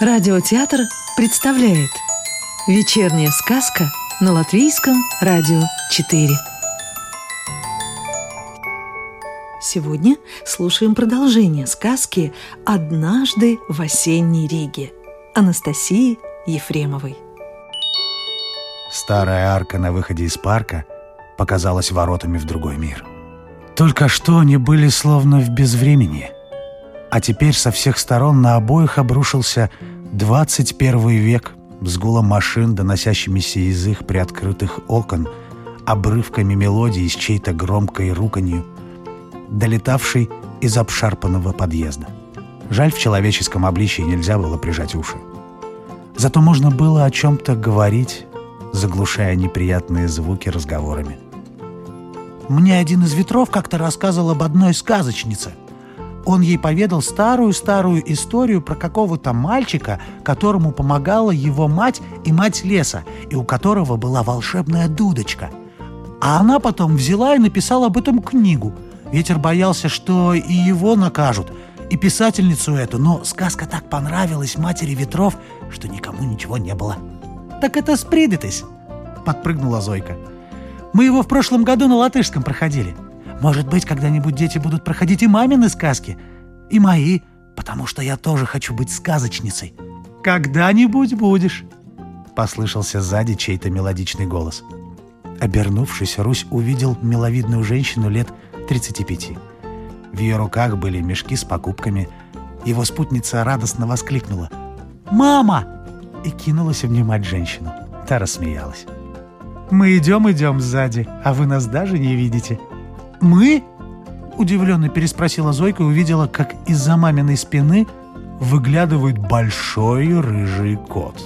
Радиотеатр представляет Вечерняя сказка на Латвийском радио 4 Сегодня слушаем продолжение сказки «Однажды в осенней Риге» Анастасии Ефремовой. Старая арка на выходе из парка показалась воротами в другой мир. Только что они были словно в безвремени. А теперь со всех сторон на обоих обрушился 21 век с гулом машин, доносящимися из их приоткрытых окон, обрывками мелодии с чьей-то громкой руканью, долетавшей из обшарпанного подъезда. Жаль, в человеческом обличии нельзя было прижать уши. Зато можно было о чем-то говорить, заглушая неприятные звуки разговорами. Мне один из ветров как-то рассказывал об одной сказочнице. Он ей поведал старую-старую историю про какого-то мальчика, которому помогала его мать и мать леса, и у которого была волшебная дудочка. А она потом взяла и написала об этом книгу. Ветер боялся, что и его накажут, и писательницу эту, но сказка так понравилась матери ветров, что никому ничего не было. «Так это спридетесь!» — подпрыгнула Зойка. «Мы его в прошлом году на латышском проходили. Может быть, когда-нибудь дети будут проходить и мамины сказки, и мои, потому что я тоже хочу быть сказочницей. Когда-нибудь будешь!» Послышался сзади чей-то мелодичный голос. Обернувшись, Русь увидел миловидную женщину лет 35. В ее руках были мешки с покупками. Его спутница радостно воскликнула «Мама!» и кинулась обнимать женщину. Та рассмеялась. «Мы идем-идем сзади, а вы нас даже не видите». «Мы?» Удивленно переспросила Зойка и увидела, как из-за маминой спины выглядывает большой рыжий кот.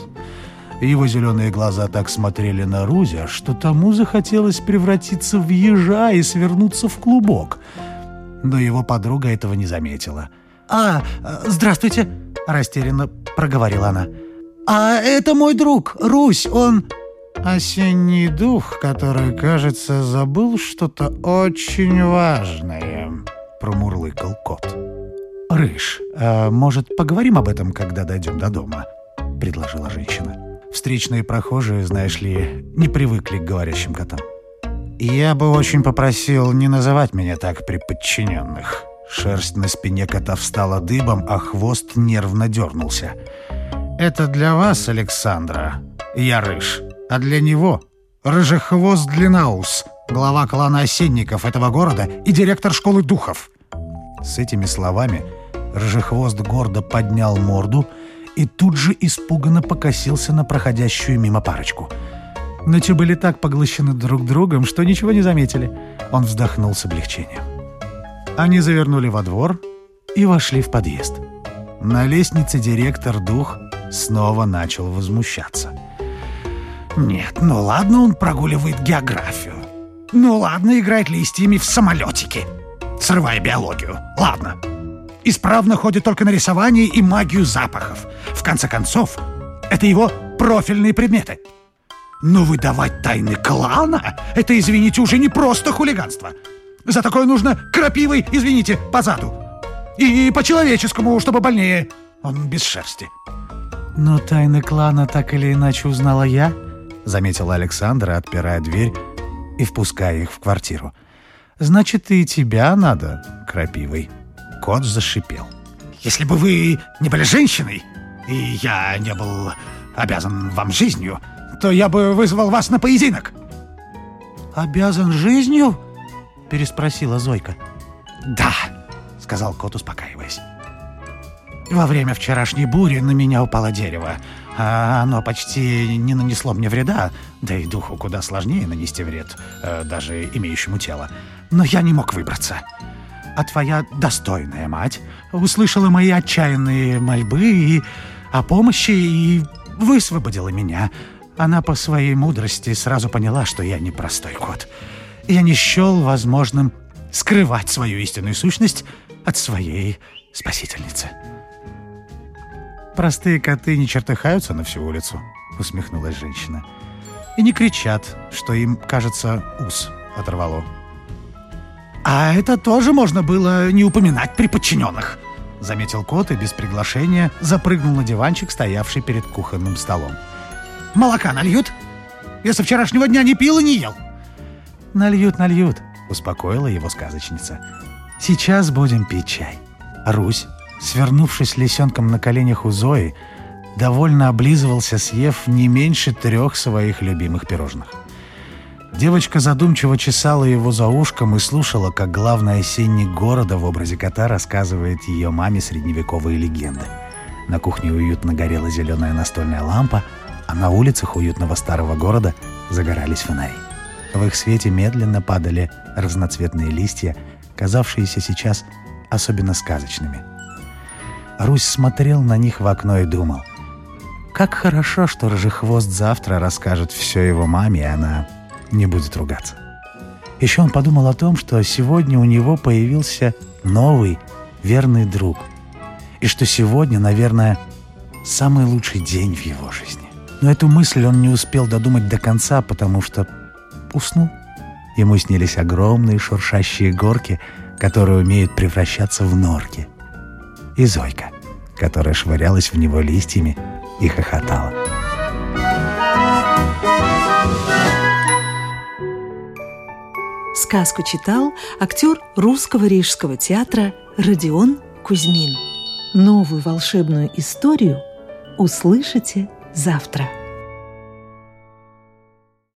Его зеленые глаза так смотрели на Рузя, что тому захотелось превратиться в ежа и свернуться в клубок. Но его подруга этого не заметила. «А, здравствуйте!» – растерянно проговорила она. «А это мой друг, Русь, он...» «Осенний дух, который, кажется, забыл что-то очень важное», — промурлыкал кот. «Рыж, а может, поговорим об этом, когда дойдем до дома?» — предложила женщина. Встречные прохожие, знаешь ли, не привыкли к говорящим котам. «Я бы очень попросил не называть меня так при подчиненных». Шерсть на спине кота встала дыбом, а хвост нервно дернулся. «Это для вас, Александра. Я рыж а для него — Рыжехвост Длинаус, глава клана осенников этого города и директор школы духов. С этими словами Рыжехвост гордо поднял морду и тут же испуганно покосился на проходящую мимо парочку. Но те были так поглощены друг другом, что ничего не заметили. Он вздохнул с облегчением. Они завернули во двор и вошли в подъезд. На лестнице директор дух снова начал возмущаться — нет, ну ладно, он прогуливает географию. Ну ладно, играет листьями в самолетики, срывая биологию. Ладно. Исправно ходит только на рисование и магию запахов. В конце концов, это его профильные предметы. Но выдавать тайны клана — это, извините, уже не просто хулиганство. За такое нужно крапивой, извините, по заду. И по-человеческому, чтобы больнее. Он без шерсти. Но тайны клана так или иначе узнала я —— заметила Александра, отпирая дверь и впуская их в квартиру. «Значит, и тебя надо, крапивой». Кот зашипел. «Если бы вы не были женщиной, и я не был обязан вам жизнью, то я бы вызвал вас на поединок». «Обязан жизнью?» — переспросила Зойка. «Да», — сказал кот, успокаиваясь. «Во время вчерашней бури на меня упало дерево. А оно почти не нанесло мне вреда, да и духу куда сложнее нанести вред, э, даже имеющему тело. Но я не мог выбраться. А твоя достойная мать услышала мои отчаянные мольбы и о помощи и высвободила меня. Она по своей мудрости сразу поняла, что я не простой кот. Я не счел возможным скрывать свою истинную сущность от своей спасительницы. «Простые коты не чертыхаются на всю улицу», — усмехнулась женщина. «И не кричат, что им, кажется, ус оторвало». «А это тоже можно было не упоминать при подчиненных», — заметил кот и без приглашения запрыгнул на диванчик, стоявший перед кухонным столом. «Молока нальют? Я со вчерашнего дня не пил и не ел!» «Нальют, нальют», — успокоила его сказочница. «Сейчас будем пить чай». Русь, свернувшись лисенком на коленях у Зои, довольно облизывался, съев не меньше трех своих любимых пирожных. Девочка задумчиво чесала его за ушком и слушала, как главный осенник города в образе кота рассказывает ее маме средневековые легенды. На кухне уютно горела зеленая настольная лампа, а на улицах уютного старого города загорались фонари. В их свете медленно падали разноцветные листья, казавшиеся сейчас особенно сказочными. Русь смотрел на них в окно и думал, как хорошо, что Рыжехвост завтра расскажет все его маме, и она не будет ругаться. Еще он подумал о том, что сегодня у него появился новый верный друг. И что сегодня, наверное, самый лучший день в его жизни. Но эту мысль он не успел додумать до конца, потому что уснул. Ему снились огромные шуршащие горки, которые умеют превращаться в норки. И Зойка, которая швырялась в него листьями и хохотала. Сказку читал актер Русского рижского театра Родион Кузьмин. Новую волшебную историю услышите завтра.